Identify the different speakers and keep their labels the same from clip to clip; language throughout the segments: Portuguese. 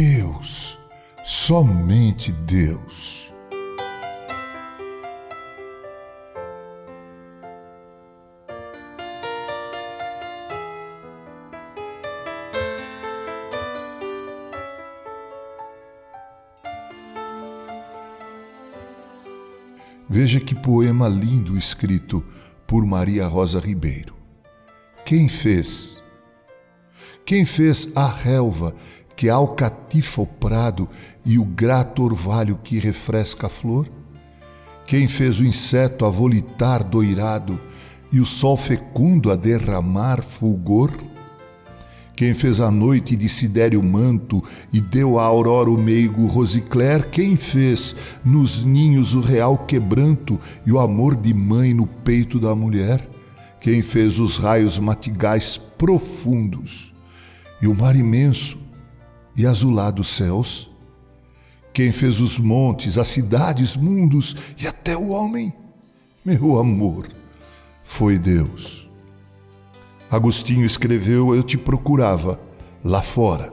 Speaker 1: Deus, somente Deus. Veja que poema lindo escrito por Maria Rosa Ribeiro. Quem fez? Quem fez a relva que alcatifa o prado e o grato orvalho que refresca a flor? Quem fez o inseto a volitar doirado e o sol fecundo a derramar fulgor? Quem fez a noite de sidério manto e deu à aurora o meigo rosicler? Quem fez nos ninhos o real quebranto e o amor de mãe no peito da mulher? Quem fez os raios matigais profundos e o mar imenso e azulados céus? Quem fez os montes, as cidades, mundos e até o homem? Meu amor, foi Deus. Agostinho escreveu: Eu te procurava lá fora,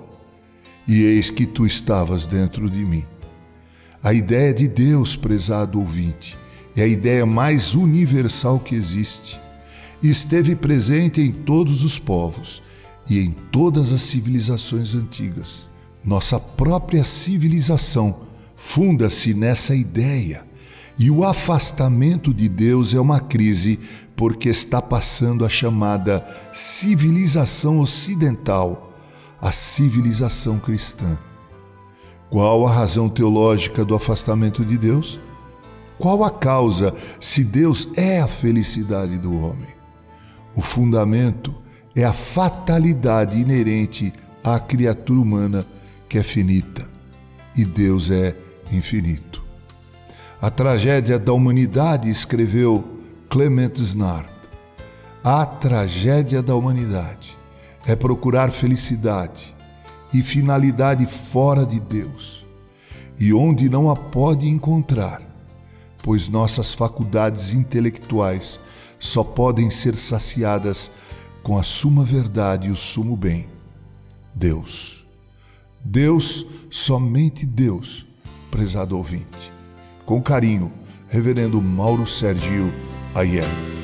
Speaker 1: e eis que tu estavas dentro de mim. A ideia de Deus, prezado ouvinte, é a ideia mais universal que existe. E esteve presente em todos os povos e em todas as civilizações antigas. Nossa própria civilização funda-se nessa ideia e o afastamento de Deus é uma crise porque está passando a chamada civilização ocidental, a civilização cristã. Qual a razão teológica do afastamento de Deus? Qual a causa se Deus é a felicidade do homem? O fundamento é a fatalidade inerente à criatura humana que é finita e Deus é infinito. A tragédia da humanidade, escreveu Clement Snard. A tragédia da humanidade é procurar felicidade e finalidade fora de Deus, e onde não a pode encontrar, pois nossas faculdades intelectuais só podem ser saciadas com a suma verdade e o sumo bem. Deus. Deus, somente Deus, prezado ouvinte. Com carinho, Reverendo Mauro Sergio Aiello.